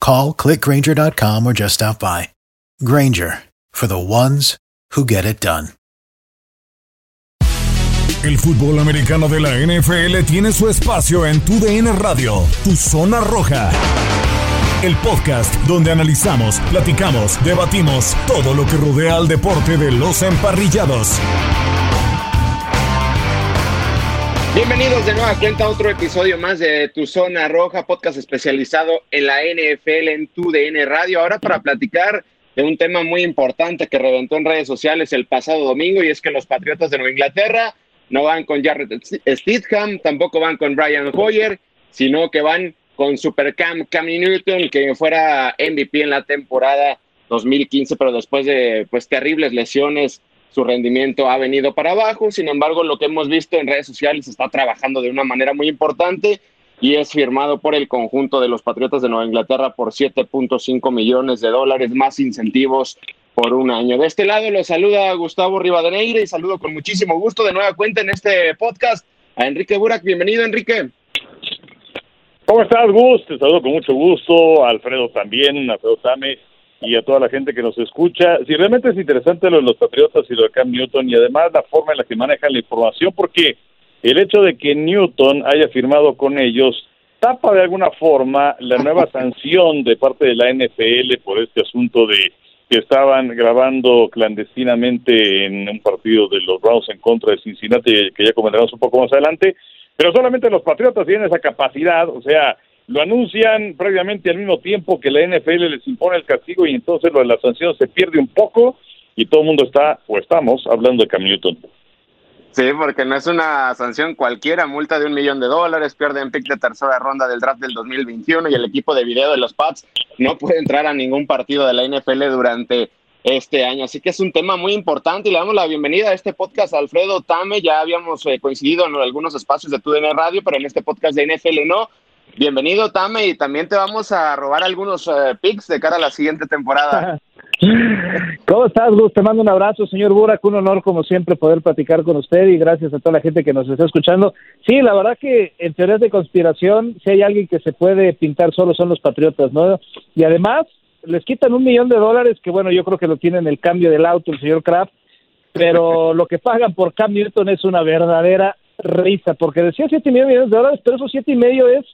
Call clickgranger.com or just stop by. Granger for the ones who get it done. El fútbol americano de la NFL tiene su espacio en Tu DN Radio, Tu Zona Roja. El podcast donde analizamos, platicamos, debatimos todo lo que rodea al deporte de los emparrillados. Bienvenidos de nueva cuenta a otro episodio más de Tu Zona Roja, podcast especializado en la NFL en Tu DN Radio. Ahora para platicar de un tema muy importante que reventó en redes sociales el pasado domingo y es que los Patriotas de Nueva Inglaterra no van con Jared Stidham, tampoco van con Brian Hoyer, sino que van con Supercam Cam Newton, que fuera MVP en la temporada 2015, pero después de pues terribles lesiones, su rendimiento ha venido para abajo. Sin embargo, lo que hemos visto en redes sociales está trabajando de una manera muy importante y es firmado por el conjunto de los Patriotas de Nueva Inglaterra por 7.5 millones de dólares más incentivos por un año. De este lado lo saluda Gustavo Rivadeneira y saludo con muchísimo gusto de nueva cuenta en este podcast a Enrique Burak. Bienvenido, Enrique. ¿Cómo estás, Gus? Te saludo con mucho gusto. Alfredo también, Alfredo Tame y a toda la gente que nos escucha. Si realmente es interesante lo de los Patriotas y lo de Cam Newton y además la forma en la que manejan la información, porque el hecho de que Newton haya firmado con ellos tapa de alguna forma la nueva sanción de parte de la NFL por este asunto de que estaban grabando clandestinamente en un partido de los Browns en contra de Cincinnati, que ya comentaremos un poco más adelante, pero solamente los Patriotas tienen esa capacidad, o sea, lo anuncian previamente al mismo tiempo que la NFL les impone el castigo y entonces lo de la sanción se pierde un poco y todo el mundo está, o estamos, hablando de Cam Newton. Sí, porque no es una sanción cualquiera, multa de un millón de dólares, pierden pick de tercera ronda del draft del 2021 y el equipo de video de los Pats no puede entrar a ningún partido de la NFL durante este año. Así que es un tema muy importante y le damos la bienvenida a este podcast a Alfredo Tame. Ya habíamos eh, coincidido en algunos espacios de TUDN Radio, pero en este podcast de NFL no. Bienvenido, Tame, y también te vamos a robar algunos eh, picks de cara a la siguiente temporada. ¿Cómo estás, Gus? Te mando un abrazo, señor Burak. Un honor, como siempre, poder platicar con usted y gracias a toda la gente que nos está escuchando. Sí, la verdad que en teorías de conspiración, si hay alguien que se puede pintar solo son los patriotas, ¿no? Y además, les quitan un millón de dólares, que bueno, yo creo que lo tienen el cambio del auto, el señor Kraft, pero lo que pagan por Cam Newton es una verdadera risa, porque decía siete millones de dólares, pero esos siete y medio es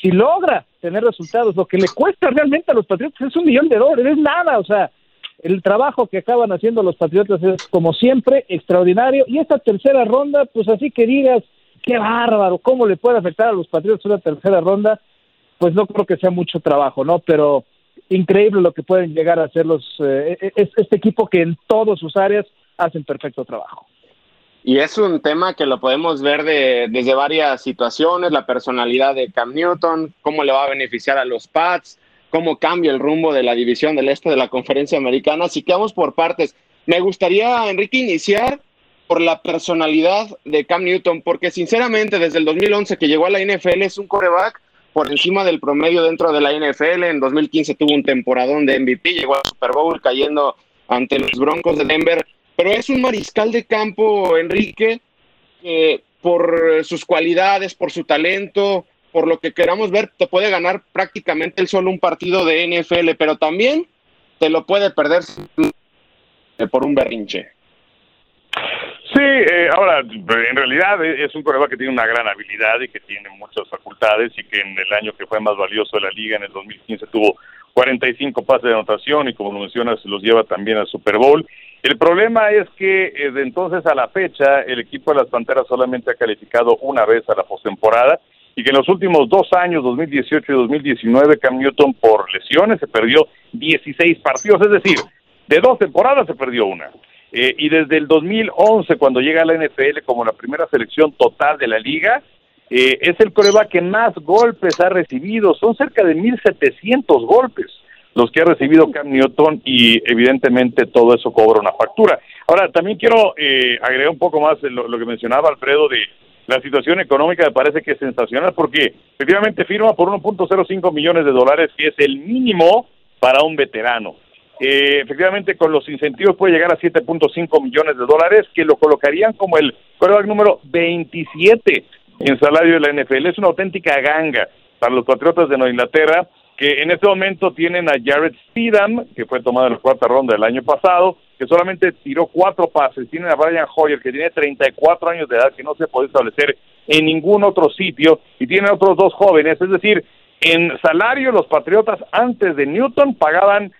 si logra tener resultados, lo que le cuesta realmente a los Patriotas es un millón de dólares, es nada, o sea, el trabajo que acaban haciendo los Patriotas es como siempre extraordinario y esta tercera ronda, pues así que digas, qué bárbaro, cómo le puede afectar a los Patriotas una tercera ronda, pues no creo que sea mucho trabajo, ¿no? Pero increíble lo que pueden llegar a hacer los eh, este equipo que en todas sus áreas hacen perfecto trabajo. Y es un tema que lo podemos ver de, desde varias situaciones, la personalidad de Cam Newton, cómo le va a beneficiar a los Pats, cómo cambia el rumbo de la división del este de la conferencia americana. Así que vamos por partes. Me gustaría, Enrique, iniciar por la personalidad de Cam Newton, porque sinceramente desde el 2011 que llegó a la NFL es un coreback por encima del promedio dentro de la NFL. En 2015 tuvo un temporadón de MVP, llegó al Super Bowl cayendo ante los Broncos de Denver, pero es un mariscal de campo, Enrique, que por sus cualidades, por su talento, por lo que queramos ver, te puede ganar prácticamente el solo un partido de NFL, pero también te lo puede perder por un berrinche. Sí, eh, ahora, en realidad es un coreback que tiene una gran habilidad y que tiene muchas facultades y que en el año que fue más valioso de la liga, en el 2015, tuvo 45 pases de anotación y como lo mencionas, los lleva también al Super Bowl. El problema es que eh, de entonces a la fecha el equipo de las Panteras solamente ha calificado una vez a la postemporada y que en los últimos dos años, 2018 y 2019, Cam Newton por lesiones se perdió 16 partidos, es decir, de dos temporadas se perdió una. Eh, y desde el 2011, cuando llega a la NFL como la primera selección total de la liga, eh, es el coreback que más golpes ha recibido. Son cerca de 1.700 golpes los que ha recibido Cam Newton y evidentemente todo eso cobra una factura. Ahora, también quiero eh, agregar un poco más lo, lo que mencionaba Alfredo de la situación económica me parece que es sensacional porque efectivamente firma por 1.05 millones de dólares, que es el mínimo para un veterano. Eh, efectivamente, con los incentivos puede llegar a 7.5 millones de dólares, que lo colocarían como el quarterback número 27 en salario de la NFL. Es una auténtica ganga para los Patriotas de Nueva Inglaterra, que en este momento tienen a Jared Steedham, que fue tomado en la cuarta ronda del año pasado, que solamente tiró cuatro pases. Tienen a Brian Hoyer, que tiene 34 años de edad, que no se puede establecer en ningún otro sitio, y tienen otros dos jóvenes. Es decir, en salario los Patriotas antes de Newton pagaban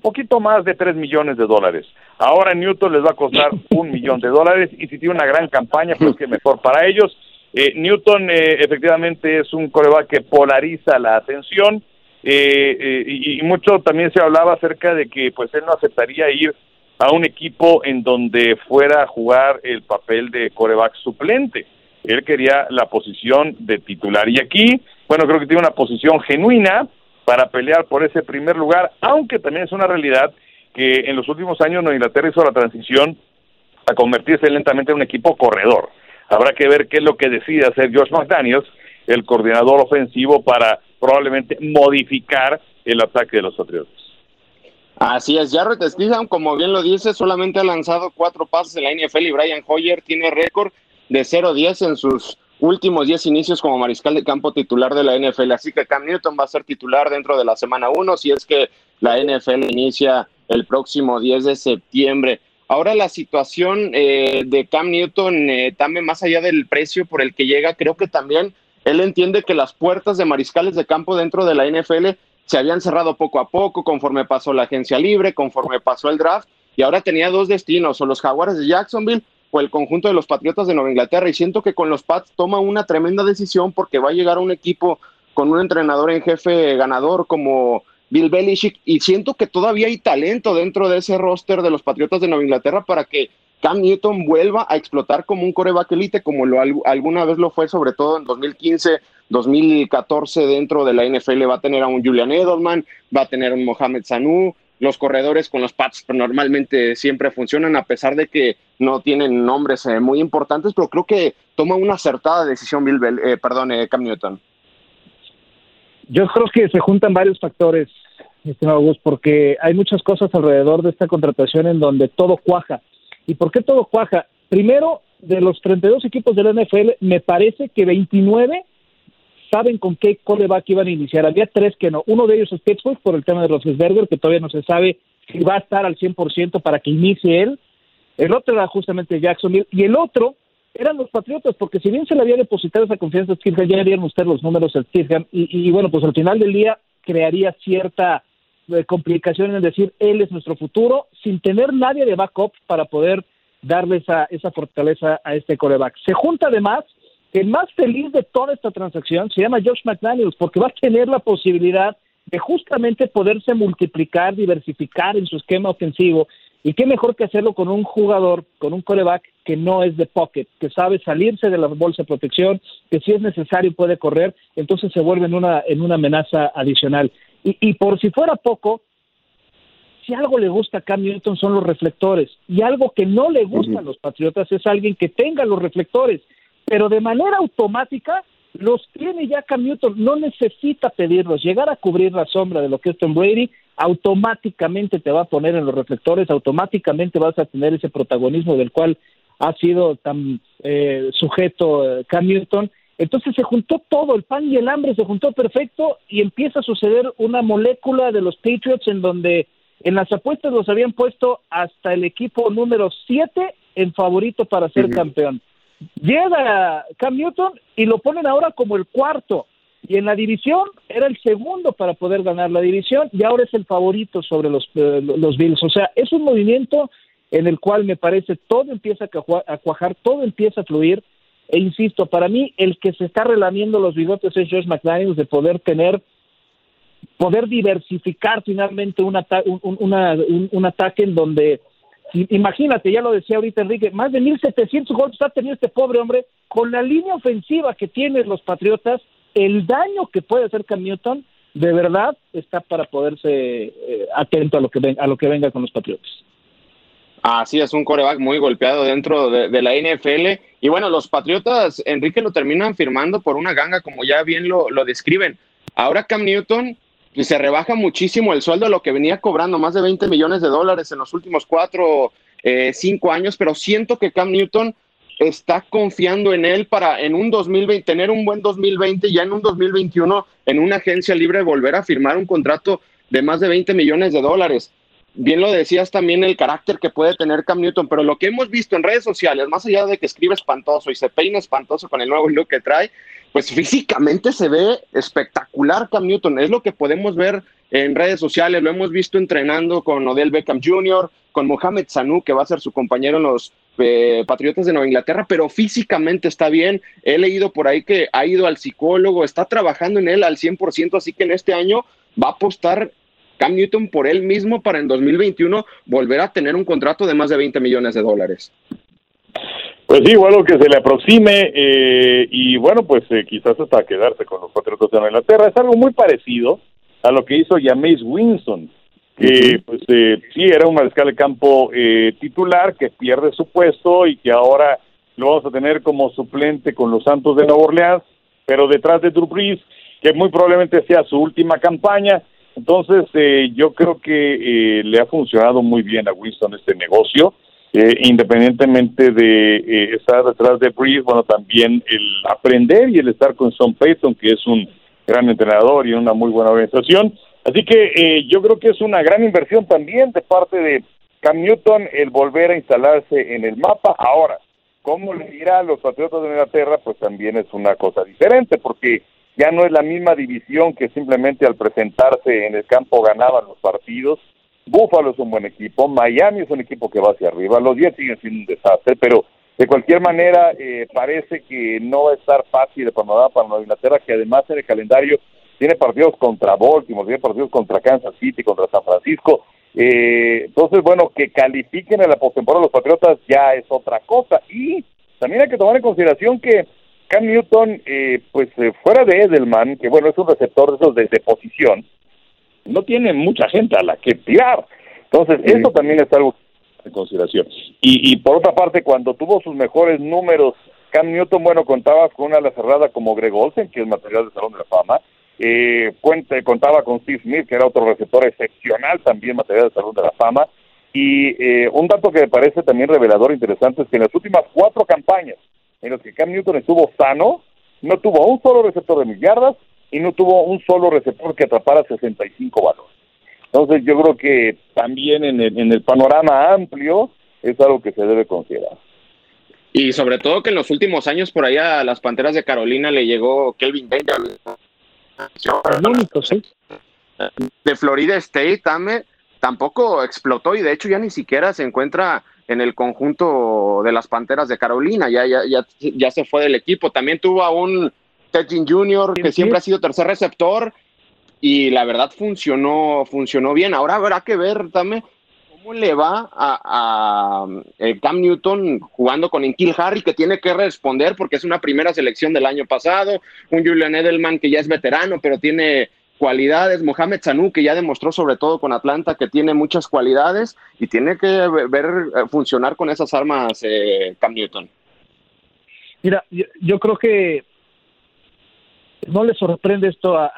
poquito más de 3 millones de dólares. Ahora Newton les va a costar un millón de dólares y si tiene una gran campaña, pues que mejor para ellos. Eh, Newton eh, efectivamente es un coreback que polariza la atención eh, y, y, mucho también se hablaba acerca de que pues él no aceptaría ir a un equipo en donde fuera a jugar el papel de coreback suplente. Él quería la posición de titular y aquí, bueno, creo que tiene una posición genuina, para pelear por ese primer lugar, aunque también es una realidad que en los últimos años Nueva Inglaterra hizo la transición a convertirse lentamente en un equipo corredor. Habrá que ver qué es lo que decide hacer Josh McDaniels, el coordinador ofensivo, para probablemente modificar el ataque de los Patriotas. Así es, Jarrett Stidham, como bien lo dice, solamente ha lanzado cuatro pases en la NFL y Brian Hoyer tiene récord de 0-10 en sus últimos 10 inicios como mariscal de campo titular de la NFL. Así que Cam Newton va a ser titular dentro de la semana 1 si es que la NFL inicia el próximo 10 de septiembre. Ahora la situación eh, de Cam Newton, eh, también más allá del precio por el que llega, creo que también él entiende que las puertas de mariscales de campo dentro de la NFL se habían cerrado poco a poco conforme pasó la agencia libre, conforme pasó el draft, y ahora tenía dos destinos, o los Jaguares de Jacksonville o el conjunto de los Patriotas de Nueva Inglaterra. Y siento que con los Pats toma una tremenda decisión porque va a llegar un equipo con un entrenador en jefe ganador como Bill Belichick. Y siento que todavía hay talento dentro de ese roster de los Patriotas de Nueva Inglaterra para que Cam Newton vuelva a explotar como un coreback elite, como lo, alguna vez lo fue, sobre todo en 2015, 2014 dentro de la NFL. Va a tener a un Julian Edelman, va a tener a un Mohamed Sanu, los corredores con los Pats normalmente siempre funcionan, a pesar de que no tienen nombres eh, muy importantes, pero creo que toma una acertada decisión Bill Bell, eh, perdón, eh, Cam Newton. Yo creo que se juntan varios factores, estimado Gus, porque hay muchas cosas alrededor de esta contratación en donde todo cuaja. ¿Y por qué todo cuaja? Primero, de los 32 equipos de la NFL, me parece que 29 saben con qué coreback iban a iniciar. Había tres que no. Uno de ellos es Pittsburgh por el tema de Roethlisberger, que todavía no se sabe si va a estar al 100% para que inicie él. El otro era justamente Jacksonville. Y el otro eran los Patriotas, porque si bien se le había depositado esa confianza a Stidham, ya harían ustedes los números a Stidham. Y, bueno, pues al final del día crearía cierta eh, complicación en decir, él es nuestro futuro, sin tener nadie de backup para poder darle esa, esa fortaleza a este coreback. Se junta además el más feliz de toda esta transacción se llama Josh McDaniels porque va a tener la posibilidad de justamente poderse multiplicar, diversificar en su esquema ofensivo Y qué mejor que hacerlo con un jugador, con un coreback que no es de pocket, que sabe salirse de la bolsa de protección, que si es necesario puede correr, entonces se vuelve en una, en una amenaza adicional. Y, y por si fuera poco, si algo le gusta a Cam Newton son los reflectores, y algo que no le gusta a los Patriotas es alguien que tenga los reflectores, pero de manera automática los tiene ya Cam Newton, no necesita pedirlos, llegar a cubrir la sombra de lo que es Tom Brady, automáticamente te va a poner en los reflectores, automáticamente vas a tener ese protagonismo del cual ha sido tan eh, sujeto eh, Cam Newton. Entonces se juntó todo, el pan y el hambre se juntó perfecto y empieza a suceder una molécula de los Patriots en donde en las apuestas los habían puesto hasta el equipo número 7 en favorito para ser campeón. Llega Cam Newton y lo ponen ahora como el cuarto. Y en la división era el segundo para poder ganar la división y ahora es el favorito sobre los, eh, los Bills. O sea, es un movimiento en el cual me parece todo empieza a cuajar, todo empieza a fluir. E insisto, para mí el que se está relamiendo los bigotes es Josh McDaniels de poder tener, poder diversificar finalmente un, un, ataque en donde, imagínate, ya lo decía ahorita Enrique, más de 1.700 golpes ha tenido este pobre hombre con la línea ofensiva que tienen los Patriotas, el daño que puede hacer Cam Newton, de verdad está para poderse eh, atento a lo que a lo que venga con los Patriotas. Así es, un coreback muy golpeado dentro de, la NFL. Y bueno, los Patriotas, Enrique, lo terminan firmando por una ganga, como ya bien lo, describen. Ahora Cam Newton pues, se rebaja muchísimo el sueldo a lo que venía cobrando, más de 20 millones de dólares en los últimos cuatro, eh, cinco años, pero siento que Cam Newton está confiando en él para en un 2020, tener un buen 2020, ya en un 2021, en una agencia libre, volver a firmar un contrato de más de 20 millones de dólares bien lo decías también el carácter que puede tener Cam Newton, pero lo que hemos visto en redes sociales, más allá de que escribe espantoso y se peina espantoso con el nuevo look que trae, pues físicamente se ve espectacular Cam Newton. Es lo que podemos ver en redes sociales, lo hemos visto entrenando con Odell Beckham Jr., con Mohamed Sanu, que va a ser su compañero en los eh, Patriotas de Nueva Inglaterra, pero físicamente está bien. He leído por ahí que ha ido al psicólogo, está trabajando en él al 100%, así que en este año va a apostar Cam Newton por él mismo para en 2021 volver a tener un contrato de más de 20 millones de dólares. Pues sí, lo que se le aproxime eh, y bueno, pues eh, quizás hasta quedarse con los Patriotas de Inglaterra. Es algo muy parecido a lo que hizo Jameis Winston, que pues eh, sí era un mariscal de campo titular que pierde su puesto y que ahora lo vamos a tener como suplente con los Santos de Nueva Orleans, pero detrás de Drew Brees, que muy probablemente sea su última campaña entonces, eh, yo creo que eh, le ha funcionado muy bien a Winston este negocio, eh, independientemente de estar detrás de Breeze, bueno, también el aprender y el estar con Sean Payton, que es un gran entrenador y una muy buena organización. Así que yo creo que es una gran inversión también de parte de Cam Newton el volver a instalarse en el mapa. Ahora, ¿cómo le dirá a los Patriotas de Inglaterra? Pues también es una cosa diferente, porque ya no es la misma división que simplemente al presentarse en el campo ganaban los partidos. Buffalo es un buen equipo, Miami es un equipo que va hacia arriba, los Jets siguen siendo un desastre, pero de cualquier manera eh, parece que no va a estar fácil de panorama para Nueva Inglaterra, que además en el calendario tiene partidos contra Baltimore, tiene partidos contra Kansas City, contra San Francisco. Eh, entonces, bueno, que califiquen a la postemporada los Patriotas ya es otra cosa. Y también hay que tomar en consideración que Cam Newton, eh, pues eh, fuera de Edelman, que bueno, es un receptor de esos de, posición, no tiene mucha gente a la que tirar. Entonces, eso también es algo de consideración. Y, y por otra parte, cuando tuvo sus mejores números, Cam Newton, bueno, contaba con una ala cerrada como Greg Olsen, que es material del Salón de la Fama. Eh, contaba con Steve Smith, que era otro receptor excepcional, también material del Salón de la Fama. Y eh, un dato que me parece también revelador, interesante, es que en las últimas cuatro campañas en los que Cam Newton estuvo sano, no tuvo un solo receptor de millardas y no tuvo un solo receptor que atrapara 65 balones. Entonces yo creo que también en el, en el panorama amplio es algo que se debe considerar. Y sobre todo que en los últimos años por allá a las Panteras de Carolina le llegó Kelvin Benjamin. De Florida State también, tampoco explotó y de hecho ya ni siquiera se encuentra en el conjunto de las Panteras de Carolina, ya, ya, ya, ya se fue del equipo. También tuvo a un Teddy Jr., que siempre ha sido tercer receptor, y la verdad funcionó, funcionó bien. Ahora habrá que ver también ¿Cómo le va a, eh, Cam Newton jugando con Inkil Harry, que tiene que responder porque es una primera selección del año pasado? Un Julian Edelman que ya es veterano, pero tiene cualidades. Mohamed Sanu, que ya demostró sobre todo con Atlanta que tiene muchas cualidades y tiene que ver eh, funcionar con esas armas eh, Cam Newton. Mira, yo creo que no le sorprende esto a,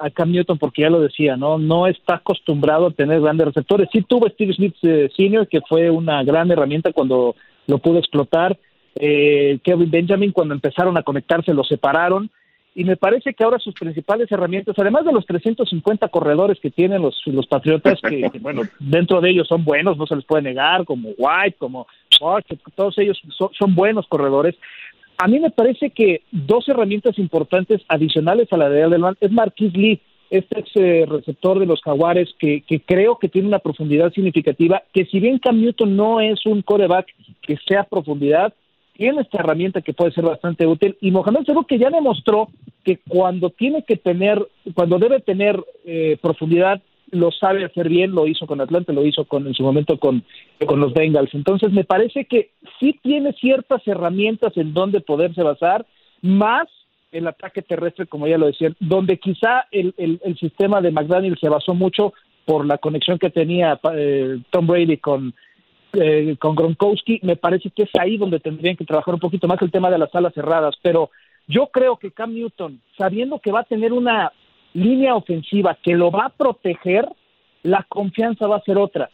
a, Cam Newton porque ya lo decía, ¿no? No está acostumbrado a tener grandes receptores. Sí tuvo Steve Smith eh, Sr., que fue una gran herramienta cuando lo pudo explotar. Eh, Kevin Benjamin, cuando empezaron a conectarse, lo separaron. Y me parece que ahora sus principales herramientas, además de los 350 corredores que tienen los, los Patriotas, que, bueno, dentro de ellos son buenos, no se les puede negar, como White, como todos ellos son buenos corredores a mí me parece que dos herramientas importantes adicionales a la de Adelman es Marquis Lee, este ex eh, receptor de los Jaguares, que, creo que tiene una profundidad significativa, que si bien Cam Newton no es un coreback que sea profundidad, tiene esta herramienta que puede ser bastante útil. Y Mohamed Saru que ya demostró que cuando tiene que tener, cuando debe tener eh, profundidad, lo sabe hacer bien, lo hizo con Atlanta, lo hizo con en su momento con, con los Bengals. Entonces me parece que sí tiene ciertas herramientas en donde poderse basar, más el ataque terrestre, como ya lo decía, donde quizá el, el, sistema de McDaniel se basó mucho por la conexión que tenía eh, Tom Brady con, eh, con Gronkowski, me parece que es ahí donde tendrían que trabajar un poquito más el tema de las alas cerradas, pero yo creo que Cam Newton, sabiendo que va a tener una línea ofensiva que lo va a proteger, la confianza va a ser otra.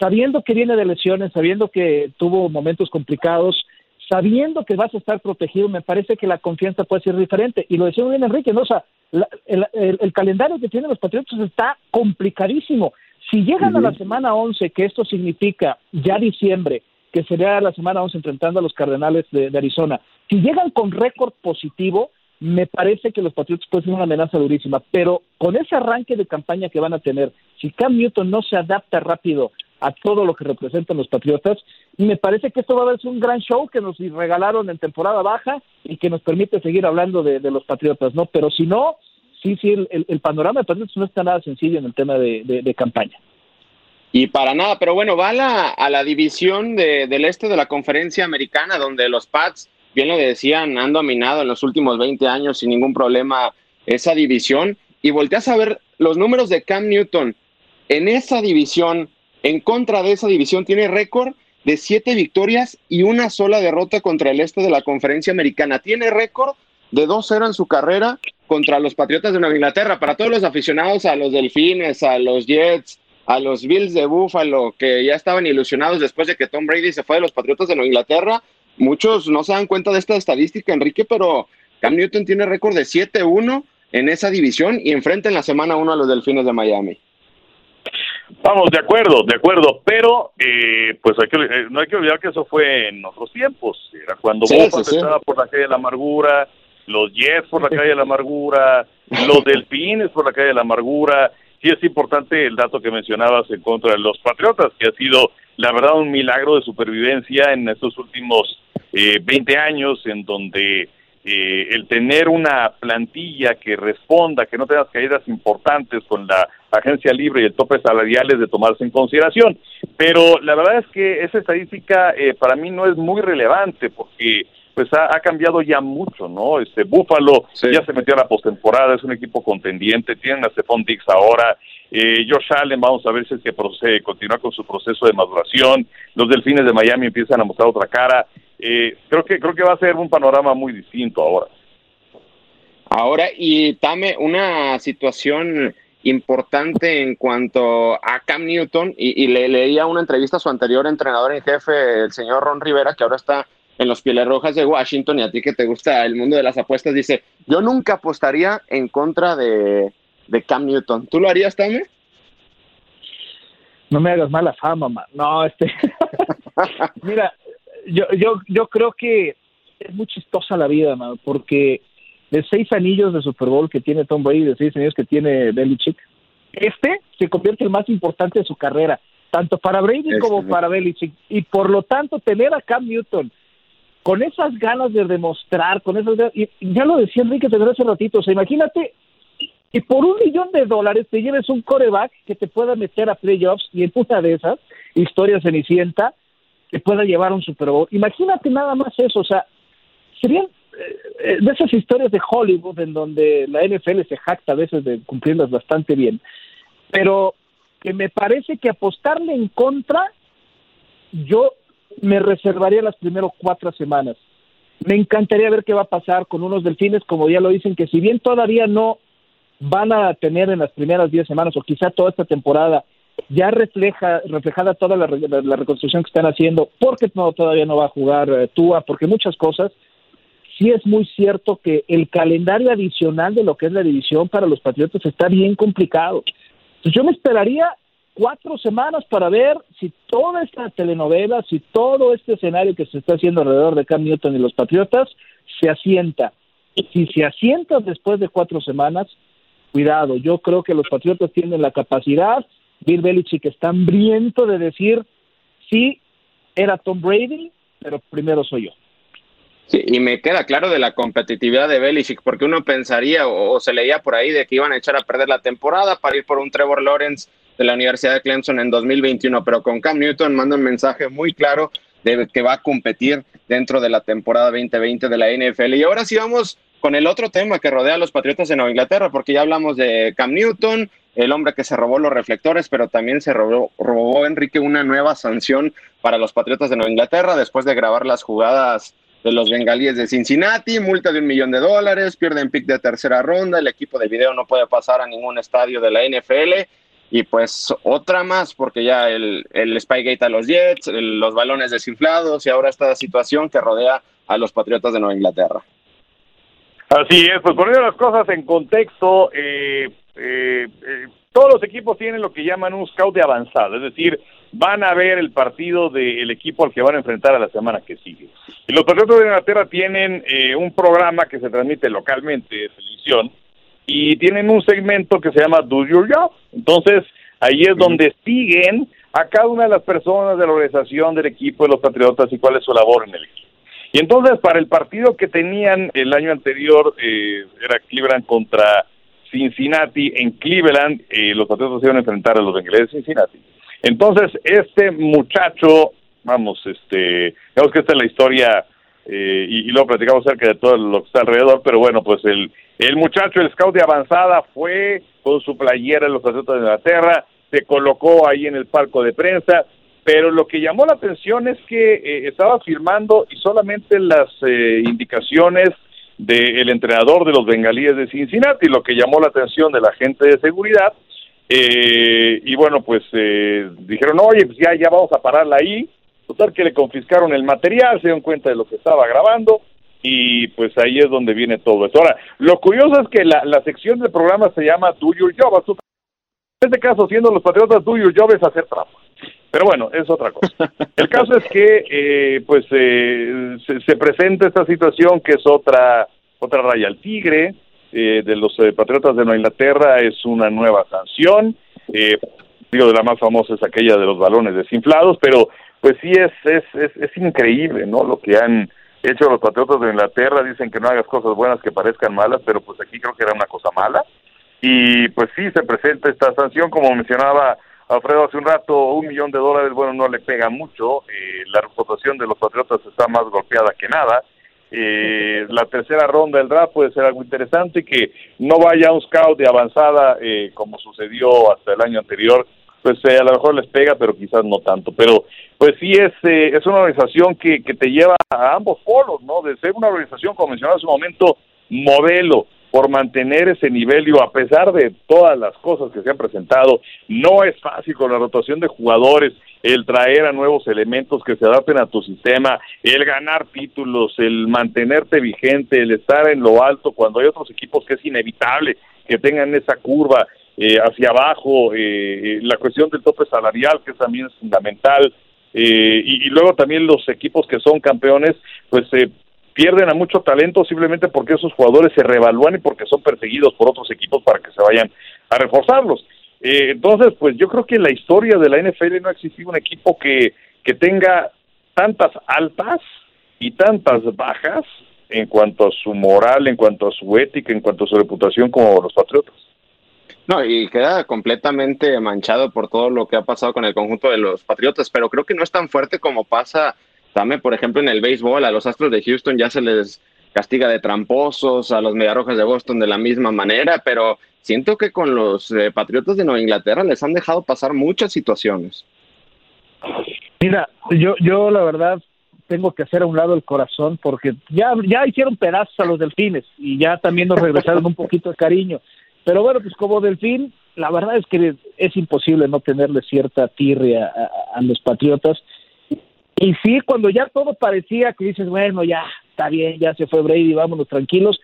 Sabiendo que viene de lesiones, sabiendo que tuvo momentos complicados, sabiendo que vas a estar protegido, me parece que la confianza puede ser diferente. Y lo decía muy bien Enrique, ¿no? Sea, el, calendario que tienen los Patriotas está complicadísimo. Si llegan a la semana 11, que esto significa ya diciembre, que sería la semana 11 enfrentando a los Cardenales de Arizona, si llegan con récord positivo, me parece que los Patriotas pueden ser una amenaza durísima, pero con ese arranque de campaña que van a tener, si Cam Newton no se adapta rápido a todo lo que representan los Patriotas, me parece que esto va a ser un gran show que nos regalaron en temporada baja y que nos permite seguir hablando de, los Patriotas, ¿no? Pero si no, sí, sí, el, panorama de Patriotas no está nada sencillo en el tema de, campaña. Y para nada, pero bueno, va a la, división del este de la conferencia americana, donde los Pats bien lo decían, han dominado en los últimos 20 años sin ningún problema esa división. Y volteas a ver los números de Cam Newton en esa división, en contra de esa división, tiene récord de siete victorias y una sola derrota contra el este de la conferencia americana. Tiene récord de 2-0 en su carrera contra los Patriotas de Nueva Inglaterra. Para todos los aficionados a los Delfines, a los Jets, a los Bills de Buffalo, que ya estaban ilusionados después de que Tom Brady se fue de los Patriotas de Nueva Inglaterra, muchos no se dan cuenta de esta estadística, Enrique, pero Cam Newton tiene récord de 7-1 en esa división y enfrenta en la semana 1 a los Delfines de Miami. Vamos, de acuerdo, de acuerdo, pero eh, pues hay que, eh, no hay que olvidar que eso fue en otros tiempos, era cuando sí, estaba por la calle de la amargura, los Jets por la calle de la amargura, los Delfines por la calle de la amargura, sí es importante el dato que mencionabas en contra de los Patriotas, que ha sido la verdad un milagro de supervivencia en estos últimos eh, 20 años en donde eh, el tener una plantilla que responda, que no tengas caídas importantes con la agencia libre y el tope salarial es de tomarse en consideración. Pero la verdad es que esa estadística eh, para mí no es muy relevante porque pues ha, cambiado ya mucho, ¿no? Este Búfalo ya se metió a la postemporada, es un equipo contendiente, tienen a Stephon Dix ahora, eh, Josh Allen, vamos a ver si es que procede, continúa con su proceso de maduración. Los Delfines de Miami empiezan a mostrar otra cara. Eh, creo que creo que va a ser un panorama muy distinto ahora. Ahora, y Tame, una situación importante en cuanto a Cam Newton, y, le leía una entrevista a su anterior entrenador en jefe, el señor Ron Rivera, que ahora está en los Pieles Rojas de Washington, y a ti que te gusta el mundo de las apuestas, dice, yo nunca apostaría en contra de, de Cam Newton. ¿Tú lo harías también? No me hagas mala fama, man. No, este. Mira, yo, yo, yo creo que es muy chistosa la vida, man, porque de seis anillos de Super Bowl que tiene Tom Brady, de seis anillos que tiene Belichick, este se convierte en el más importante de su carrera, tanto para Brady como para Belichick. Y por lo tanto, tener a Cam Newton con esas ganas de demostrar, con esas y ya lo decía Enrique desde hace ratito, o sea, imagínate y por un millón de dólares te lleves un coreback que te pueda meter a playoffs y en una de esas historias cenicienta te pueda llevar un Super Bowl. Imagínate nada más eso, o sea, serían eh, eh, de esas historias de Hollywood en donde la NFL se jacta a veces de cumplirlas bastante bien, pero que me parece que apostarle en contra, yo me reservaría las primeras cuatro semanas. Me encantaría ver qué va a pasar con unos delfines, como ya lo dicen, que si bien todavía no van a tener en las primeras diez semanas o quizá toda esta temporada ya refleja reflejada toda la, reconstrucción que están haciendo, porque todavía no va a jugar eh, Tua, porque muchas cosas. Sí es muy cierto que el calendario adicional de lo que es la división para los Patriotas está bien complicado. Entonces yo me esperaría cuatro semanas para ver si toda esta telenovela, si todo este escenario que se está haciendo alrededor de Cam Newton y los Patriotas se asienta. Si se asienta después de cuatro semanas, cuidado, yo creo que los Patriotas tienen la capacidad, Bill Belichick está hambriento de decir, sí, era Tom Brady, pero primero soy yo. Sí, y me queda claro de la competitividad de Belichick, porque uno pensaría o, se leía por ahí de que iban a echar a perder la temporada para ir por un Trevor Lawrence de la Universidad de Clemson en 2021, pero con Cam Newton manda un mensaje muy claro de que va a competir dentro de la temporada 2020 de la NFL. Y ahora sí vamos con el otro tema que rodea a los Patriotas de Nueva Inglaterra, porque ya hablamos de Cam Newton, el hombre que se robó los reflectores, pero también se robó, Enrique una nueva sanción para los Patriotas de Nueva Inglaterra después de grabar las jugadas de los bengalíes de Cincinnati, multa de un millón de dólares, pierden pick de tercera ronda, el equipo de video no puede pasar a ningún estadio de la NFL y pues otra más porque ya el, el Spygate a los Jets, los balones desinflados y ahora esta situación que rodea a los Patriotas de Nueva Inglaterra. Así es, pues poniendo las cosas en contexto, eh, eh, eh, todos los equipos tienen lo que llaman un scout de avanzada, es decir, van a ver el partido del equipo al que van a enfrentar a la semana que sigue. Y los Patriotas de Inglaterra tienen eh, un programa que se transmite localmente de televisión y tienen un segmento que se llama Do Your Job. Entonces, ahí es donde siguen a cada una de las personas de la organización del equipo de los Patriotas y cuál es su labor en el equipo. Y entonces, para el partido que tenían el año anterior, eh, era Cleveland contra Cincinnati en Cleveland, eh, los Patriotas iban a enfrentar a los Bengals de Cincinnati. Entonces, este muchacho, vamos, este, digamos que esta es la historia, eh, y, luego platicamos acerca de todo lo que está alrededor, pero bueno, pues el, el muchacho, el scout de avanzada, fue con su playera en los Patriotas de Inglaterra, se colocó ahí en el palco de prensa, pero lo que llamó la atención es que eh, estaba firmando y solamente las indicaciones del entrenador de los bengalíes de Cincinnati, lo que llamó la atención de la gente de seguridad. Eh, y bueno, pues eh, dijeron, oye, pues ya, ya vamos a pararla ahí. Total que le confiscaron el material, se dieron cuenta de lo que estaba grabando y pues ahí es donde viene todo esto. Ahora, lo curioso es que la, la sección del programa se llama Do Your Job. En este caso, siendo los patriotas, Do Your Job es hacer trampa. Pero bueno, es otra cosa. El caso es que, eh, pues, eh, se, presenta esta situación que es otra, otra raya al tigre eh, de los Patriotas de Nueva Inglaterra, es una nueva sanción. digo, de la más famosa es aquella de los balones desinflados, pero pues sí es, es, es, increíble, ¿no? Lo que han hecho los Patriotas de Inglaterra, dicen que no hagas cosas buenas que parezcan malas, pero pues aquí creo que era una cosa mala. Y pues sí se presenta esta sanción, como mencionaba Alfredo hace un rato, un millón de dólares, bueno, no le pega mucho. Eh, la reputación de los Patriotas está más golpeada que nada. Eh, la tercera ronda del draft puede ser algo interesante, que no vaya un scout de avanzada eh, como sucedió hasta el año anterior, pues a lo mejor les pega, pero quizás no tanto. Pero pues sí es, es una organización que, que te lleva a ambos polos, ¿no? De ser una organización, como mencionaba hace un momento, modelo, por mantener ese nivel y a pesar de todas las cosas que se han presentado, no es fácil con la rotación de jugadores, el traer a nuevos elementos que se adapten a tu sistema, el ganar títulos, el mantenerte vigente, el estar en lo alto cuando hay otros equipos que es inevitable que tengan esa curva eh, hacia abajo, eh, eh, la cuestión del tope salarial que también es fundamental. y, y, luego también los equipos que son campeones, pues pierden a mucho talento simplemente porque esos jugadores se reevalúan y porque son perseguidos por otros equipos para que se vayan a reforzarlos. Eh, entonces, pues yo creo que en la historia de la NFL no ha existido un equipo que, que tenga tantas altas y tantas bajas en cuanto a su moral, en cuanto a su ética, en cuanto a su reputación como los Patriotas. No, y queda completamente manchado por todo lo que ha pasado con el conjunto de los Patriotas, pero creo que no es tan fuerte como pasa, dame por ejemplo, en el béisbol, a los Astros de Houston ya se les castiga de tramposos, a los Mediarrojas de Boston de la misma manera, pero siento que con los eh, Patriotas de Nueva Inglaterra les han dejado pasar muchas situaciones. Mira, yo, yo la verdad tengo que hacer a un lado el corazón porque ya, ya hicieron pedazos a los delfines y ya también nos regresaron un poquito de cariño. Pero bueno, pues como delfín, la verdad es que es imposible no tenerle cierta tirria a, a los patriotas. Y sí, cuando ya todo parecía que dices, bueno, ya está bien, ya se fue Brady, vámonos tranquilos,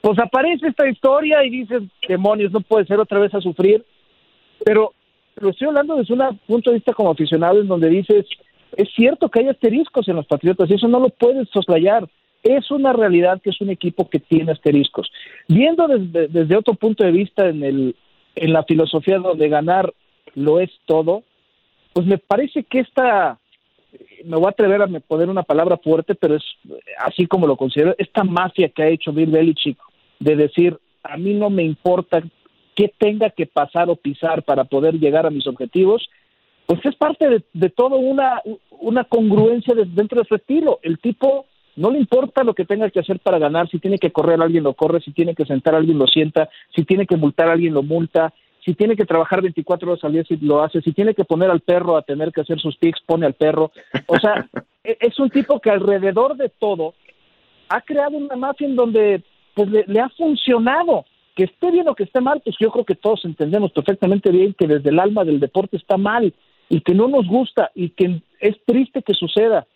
pues aparece esta historia y dices, demonios, no puede ser otra vez a sufrir. Pero lo estoy hablando desde un punto de vista como aficionado en donde dices, es cierto que hay asteriscos en los Patriotas y eso no lo puedes soslayar. Es una realidad que es un equipo que tiene asteriscos. Viendo desde, otro punto de vista en, el, en la filosofía donde ganar lo es todo, pues me parece que esta, me voy a atrever a poner una palabra fuerte, pero es así como lo considero, esta mafia que ha hecho Bill Belichick de decir, a mí no me importa qué tenga que pasar o pisar para poder llegar a mis objetivos, pues es parte de, de todo una, una congruencia dentro de su estilo. El tipo no le importa lo que tenga que hacer para ganar, si tiene que correr alguien lo corre, si tiene que sentar alguien lo sienta, si tiene que multar alguien lo multa, si tiene que trabajar 24 horas al día si lo hace, si tiene que poner al perro a tener que hacer sus picks, pone al perro. O sea, e, es un tipo que alrededor de todo ha creado una mafia en donde pues le, le ha funcionado que esté bien o que esté mal, pues yo creo que todos entendemos perfectamente bien que desde el alma del deporte está mal y que no nos gusta y que es triste que suceda.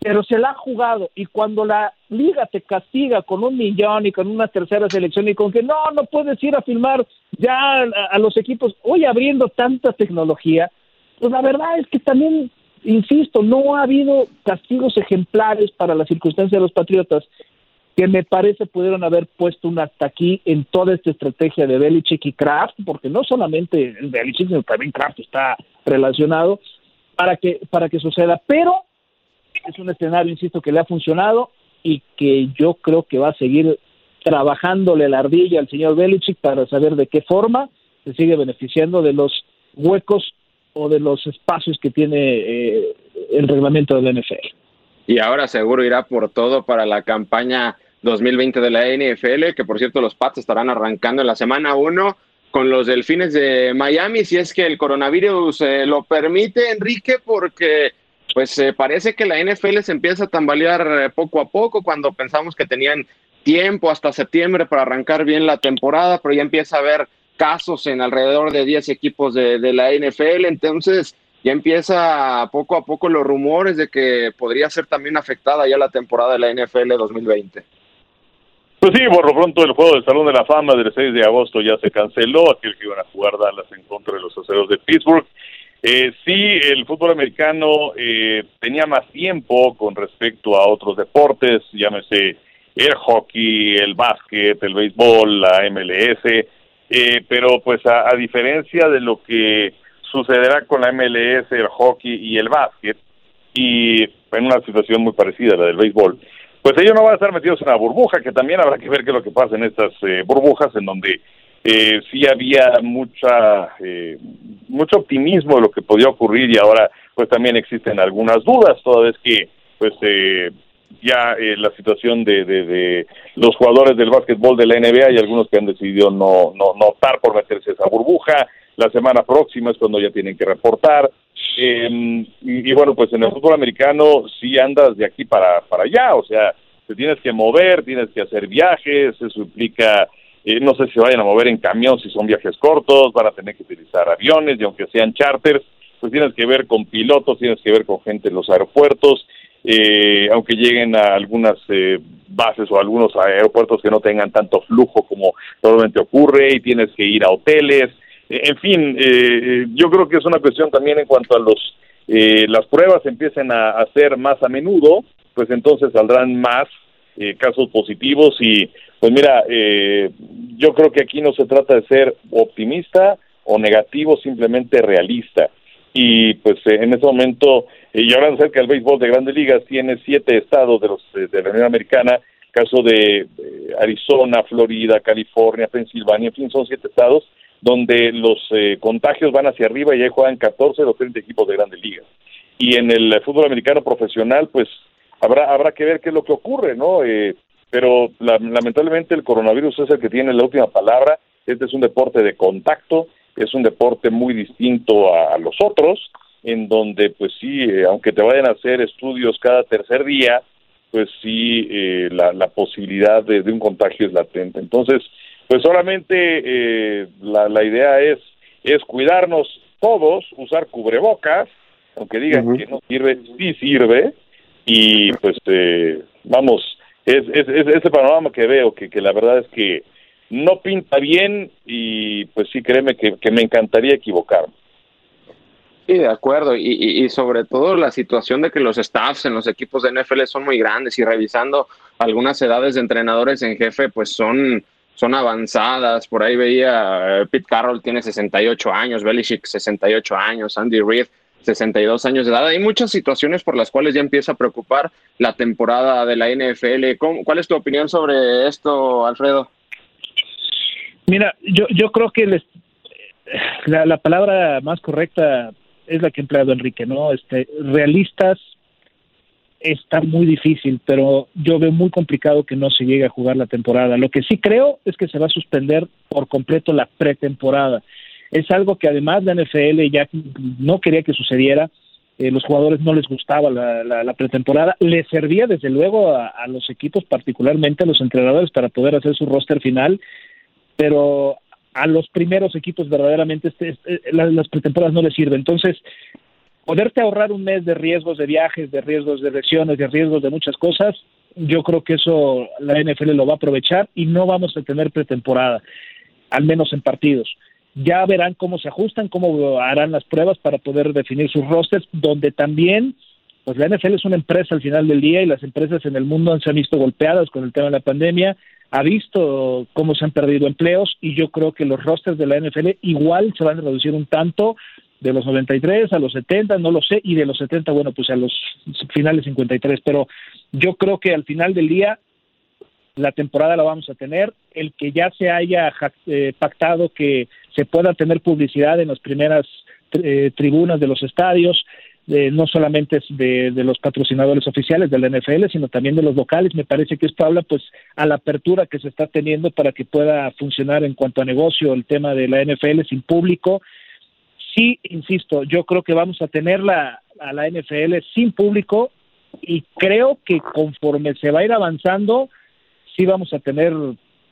Pero se la ha jugado y cuando la liga te castiga con un millón y con una tercera selección y con que no, no puedes ir a filmar ya a, los equipos, hoy abriendo tanta tecnología, pues la verdad es que también, insisto, no ha habido castigos ejemplares para la circunstancia de los Patriotas que me parece pudieron haber puesto un hasta aquí en toda esta estrategia de Belichick y Kraft, porque no solamente el Belichick, sino también Kraft está relacionado, para que, para que suceda. Pero es un escenario, insisto, que le ha funcionado y que yo creo que va a seguir trabajándole la ardilla al señor Belichick para saber de qué forma se sigue beneficiando de los huecos o de los espacios que tiene eh, el reglamento del NFL. Y ahora seguro irá por todo para la campaña 2020 de la NFL, que por cierto los Pats estarán arrancando en la semana 1 con los Delfines de Miami, si es que el coronavirus eh, lo permite, Enrique, porque pues eh, parece que la NFL se empieza a tambalear eh, poco a poco cuando pensamos que tenían tiempo hasta septiembre para arrancar bien la temporada, pero ya empieza a haber casos en alrededor de 10 equipos de, de la NFL, entonces ya empieza poco a poco los rumores de que podría ser también afectada ya la temporada de la NFL 2020. Pues sí, por lo pronto el juego del Salón de la Fama del 6 de agosto ya se canceló, aquel que iban a jugar Dallas en contra de los aceros de Pittsburgh. Eh, sí, el fútbol americano eh, tenía más tiempo con respecto a otros deportes, llámese el hockey, el básquet, el béisbol, la MLS, eh, pero pues a, diferencia de lo que sucederá con la MLS, el hockey y el básquet, y en una situación muy parecida a la del béisbol, pues ellos no van a estar metidos en la burbuja, que también habrá que ver qué es lo que pasa en estas eh, burbujas, en donde eh, sí había mucha eh, mucho optimismo de lo que podía ocurrir y ahora pues también existen algunas dudas, toda vez que pues eh, ya eh, la situación de, de, de, los jugadores del básquetbol de la NBA y algunos que han decidido no, no, no optar por meterse esa burbuja, la semana próxima es cuando ya tienen que reportar, eh, y, y, bueno, pues en el fútbol americano sí andas de aquí para, para allá, o sea, te tienes que mover, tienes que hacer viajes, eso implica, eh, no sé si vayan a mover en camión si son viajes cortos, van a tener que utilizar aviones y aunque sean charters, pues tienes que ver con pilotos, tienes que ver con gente en los aeropuertos, eh, aunque lleguen a algunas eh, bases o algunos aeropuertos que no tengan tanto flujo como normalmente ocurre y tienes que ir a hoteles, en fin, eh, yo creo que es una cuestión también en cuanto a los eh, las pruebas empiecen a hacer más a menudo, pues entonces saldrán más eh, casos positivos y pues mira, eh, yo creo que aquí no se trata de ser optimista o negativo, simplemente realista. Y pues en este momento, y hablando acerca del béisbol de grandes ligas, tiene siete estados de los de la Unión Americana, caso de Arizona, Florida, California, Pensilvania, en fin, son siete estados donde los eh, contagios van hacia arriba y ahí juegan 14 de los 30 equipos de grandes ligas. Y en el fútbol americano profesional, pues habrá habrá que ver qué es lo que ocurre, ¿no? Eh, pero lamentablemente el coronavirus es el que tiene la última palabra. Este es un deporte de contacto, es un deporte muy distinto a, los otros, en donde pues sí, eh, aunque te vayan a hacer estudios cada tercer día, pues sí, eh, la, la, posibilidad de, un contagio es latente. Entonces, pues solamente eh, la, la idea es, es cuidarnos todos, usar cubrebocas, aunque digan que no sirve, sí sirve, y pues eh, vamos, es, es, es, ese panorama que veo, que, que la verdad es que no pinta bien y pues sí, créeme que, que me encantaría equivocarme. Sí, de acuerdo. Y, y, sobre todo la situación de que los staffs en los equipos de NFL son muy grandes y revisando algunas edades de entrenadores en jefe, pues son, son avanzadas. Por ahí veía, eh, Pete Carroll tiene 68 años, Belichick 68 años, Andy Reid 62 años de edad. Hay muchas situaciones por las cuales ya empieza a preocupar la temporada de la NFL. ¿Cuál es tu opinión sobre esto, Alfredo? Mira, yo, yo creo que les, la, la palabra más correcta es la que ha empleado Enrique, ¿no? Este, realistas está muy difícil, pero yo veo muy complicado que no se llegue a jugar la temporada. Lo que sí creo es que se va a suspender por completo la pretemporada. Es algo que además la NFL ya no quería que sucediera. Eh, los jugadores no les gustaba la, la, pretemporada. Les servía desde luego a, a, los equipos, particularmente a los entrenadores, para poder hacer su roster final, pero a los primeros equipos verdaderamente este, este, las, pretemporadas no les sirven. Entonces, poderte ahorrar un mes de riesgos de viajes, de riesgos de lesiones, de riesgos de muchas cosas, yo creo que eso la NFL lo va a aprovechar y no vamos a tener pretemporada, al menos en partidos. Ya verán cómo se ajustan, cómo harán las pruebas para poder definir sus rosters, donde también, pues la NFL es una empresa al final del día y las empresas en el mundo se han visto golpeadas con el tema de la pandemia ha visto cómo se han perdido empleos y yo creo que los rosters de la NFL igual se van a reducir un tanto de los 93 a los 70, no lo sé, y de los 70, bueno, pues a los finales 53, pero yo creo que al final del día la temporada la vamos a tener, el que ya se haya eh, pactado que se pueda tener publicidad en las primeras eh, tribunas de los estadios, no solamente de, los patrocinadores oficiales de la NFL, sino también de los locales. Me parece que esto habla pues a la apertura que se está teniendo para que pueda funcionar en cuanto a negocio el tema de la NFL sin público. Sí, insisto, yo creo que vamos a tener la, a la NFL sin público y creo que conforme se va a ir avanzando, sí vamos a tener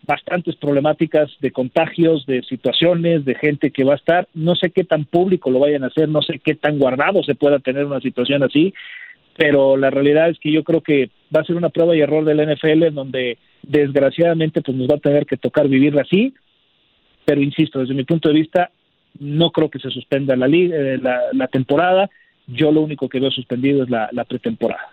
bastantes problemáticas de contagios, de situaciones, de gente que va a estar. No sé qué tan público lo vayan a hacer, no sé qué tan guardado se pueda tener una situación así, pero la realidad es que yo creo que va a ser una prueba y error del NFL en donde desgraciadamente pues nos va a tener que tocar vivirla así, pero insisto, desde mi punto de vista, no creo que se suspenda la, eh, la, la temporada. Yo lo único que veo suspendido es la pretemporada.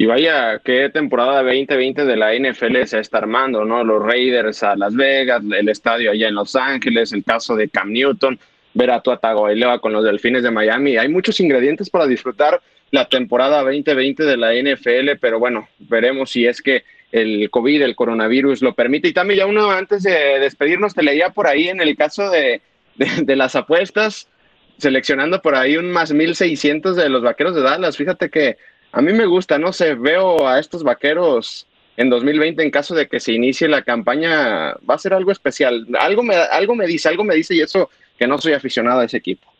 Y vaya, qué temporada 2020 de la NFL se está armando, ¿no? Los Raiders a Las Vegas, el estadio allá en Los Ángeles, el caso de Cam Newton, ver a Tua Tagovailoa con los Delfines de Miami. Hay muchos ingredientes para disfrutar la temporada 2020 de la NFL, pero bueno, veremos si es que el COVID, el coronavirus lo permite. Y también ya uno antes de despedirnos te leía por ahí en el caso de, de, de las apuestas, seleccionando por ahí un más 1600 de los Vaqueros de Dallas. Fíjate que a mí me gusta, no sé, veo a estos vaqueros en 2020 en caso de que se inicie la campaña, va a ser algo especial. Algo me, algo me dice, algo me dice y eso que no soy aficionado a ese equipo.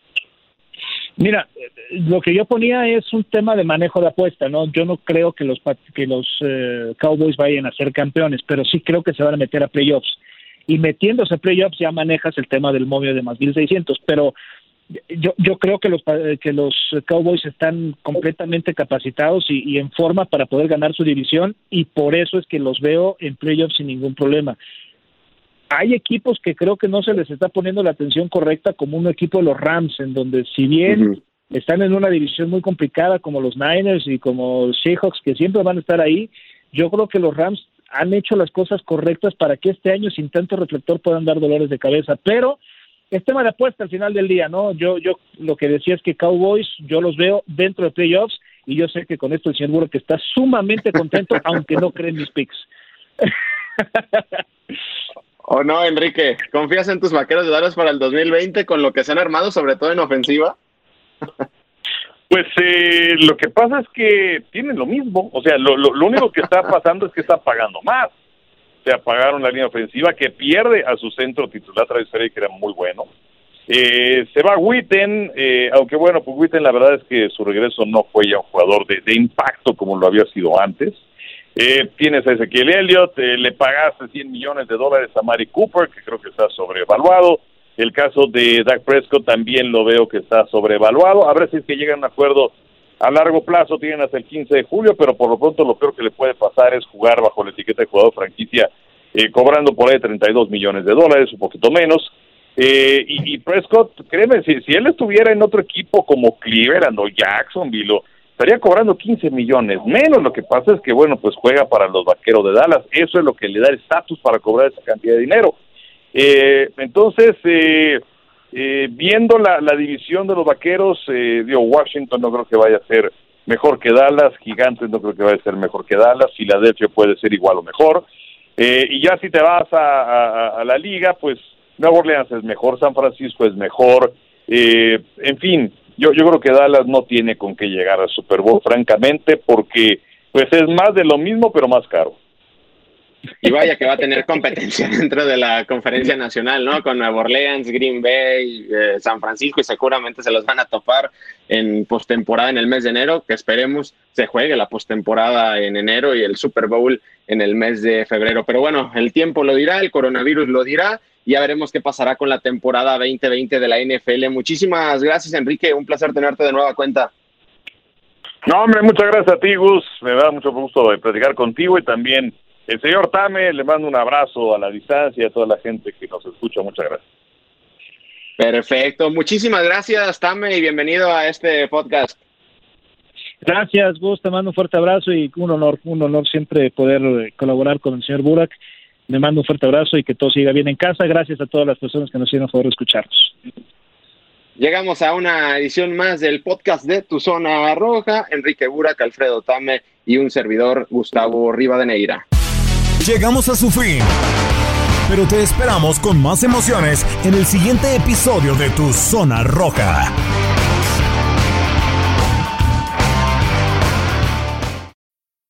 Mira, lo que yo ponía es un tema de manejo de apuesta, ¿no? Yo no creo que los que los eh, Cowboys vayan a ser campeones, pero sí creo que se van a meter a playoffs. Y metiéndose a playoffs ya manejas el tema del momio de más 1600, pero yo, yo creo que los, que los Cowboys están completamente capacitados y, en forma para poder ganar su división y por eso es que los veo en playoffs sin ningún problema. Hay equipos que creo que no se les está poniendo la atención correcta como un equipo de los Rams, en donde si bien están en una división muy complicada como los Niners y como los Seahawks, que siempre van a estar ahí, yo creo que los Rams han hecho las cosas correctas para que este año sin tanto reflector puedan dar dolores de cabeza, pero es tema de apuesta al final del día, ¿no? Yo, yo lo que decía es que Cowboys, yo los veo dentro de playoffs y yo sé que con esto el señor Burro que está sumamente contento, aunque no cree en mis picks. ¿O no, Enrique? ¿Confías en tus vaqueros de Dallas para el 2020 con lo que se han armado, sobre todo en ofensiva? Pues eh, lo que pasa es que tienen lo mismo. O sea, lo, lo, lo único que está pasando es que está pagando más. O sea, pagaron la línea ofensiva que pierde a su centro titular Travis que era muy bueno. Eh, se va Witten, eh, aunque bueno, pues Witten la verdad es que su regreso no fue ya un jugador de, de impacto como lo había sido antes. Eh, tienes a Ezequiel Elliott, eh, le pagaste 100 millones de dólares a Mari Cooper, que creo que está sobrevaluado. El caso de Dak Prescott también lo veo que está sobrevaluado. A ver si es que llegan a un acuerdo a largo plazo, tienen hasta el 15 de julio, pero por lo pronto lo peor que le puede pasar es jugar bajo la etiqueta de jugador franquicia, eh, cobrando por ahí 32 millones de dólares, un poquito menos. Eh, y, Prescott, créeme, si, si él estuviera en otro equipo como Cleveland o Jacksonville, estaría cobrando 15 millones menos. Lo que pasa es que, bueno, pues juega para los vaqueros de Dallas. Eso es lo que le da el estatus para cobrar esa cantidad de dinero. Eh, entonces, eh, eh, viendo la, la, división de los vaqueros, eh, digo, Washington no creo que vaya a ser mejor que Dallas, Gigantes no creo que vaya a ser mejor que Dallas, Filadelfia puede ser igual o mejor. Eh, y ya si te vas a, a, la liga, pues Nueva Orleans es mejor, San Francisco es mejor, eh, en fin, yo, yo creo que Dallas no tiene con qué llegar al Super Bowl, francamente, porque pues es más de lo mismo, pero más caro. Y vaya que va a tener competencia dentro de la conferencia nacional, ¿no? Con Nueva Orleans, Green Bay, eh, San Francisco y seguramente se los van a topar en postemporada en el mes de enero, que esperemos se juegue la postemporada en enero y el Super Bowl en el mes de febrero. Pero bueno, el tiempo lo dirá, el coronavirus lo dirá y ya veremos qué pasará con la temporada 2020 de la NFL. Muchísimas gracias, Enrique. Un placer tenerte de nueva cuenta. No, hombre, muchas gracias a ti, Gus. Me da mucho gusto platicar contigo y también el señor Tame, le mando un abrazo a la distancia a toda la gente que nos escucha. Muchas gracias. Perfecto. Muchísimas gracias, Tame, y bienvenido a este podcast. Gracias, Gus. Te mando un fuerte abrazo y un honor, un honor siempre poder colaborar con el señor Burak. Le mando un fuerte abrazo y que todo siga bien en casa. Gracias a todas las personas que nos hicieron favor de escucharnos. Llegamos a una edición más del podcast de Tu Zona Roja. Enrique Burak, Alfredo Tame y un servidor, Gustavo Rivadeneira. Llegamos a su fin. Pero te esperamos con más emociones en el siguiente episodio de Tu Zona Roja.